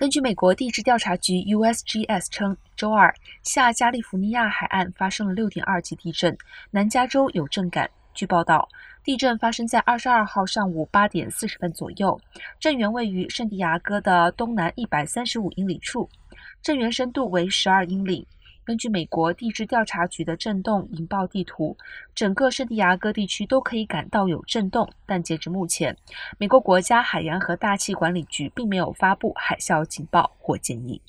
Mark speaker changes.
Speaker 1: 根据美国地质调查局 （USGS） 称，周二下加利福尼亚海岸发生了6.2级地震，南加州有震感。据报道，地震发生在22号上午8点40分左右，震源位于圣地亚哥的东南135英里处，震源深度为12英里。根据美国地质调查局的震动引爆地图，整个圣地亚哥地区都可以感到有震动，但截至目前，美国国家海洋和大气管理局并没有发布海啸警报或建议。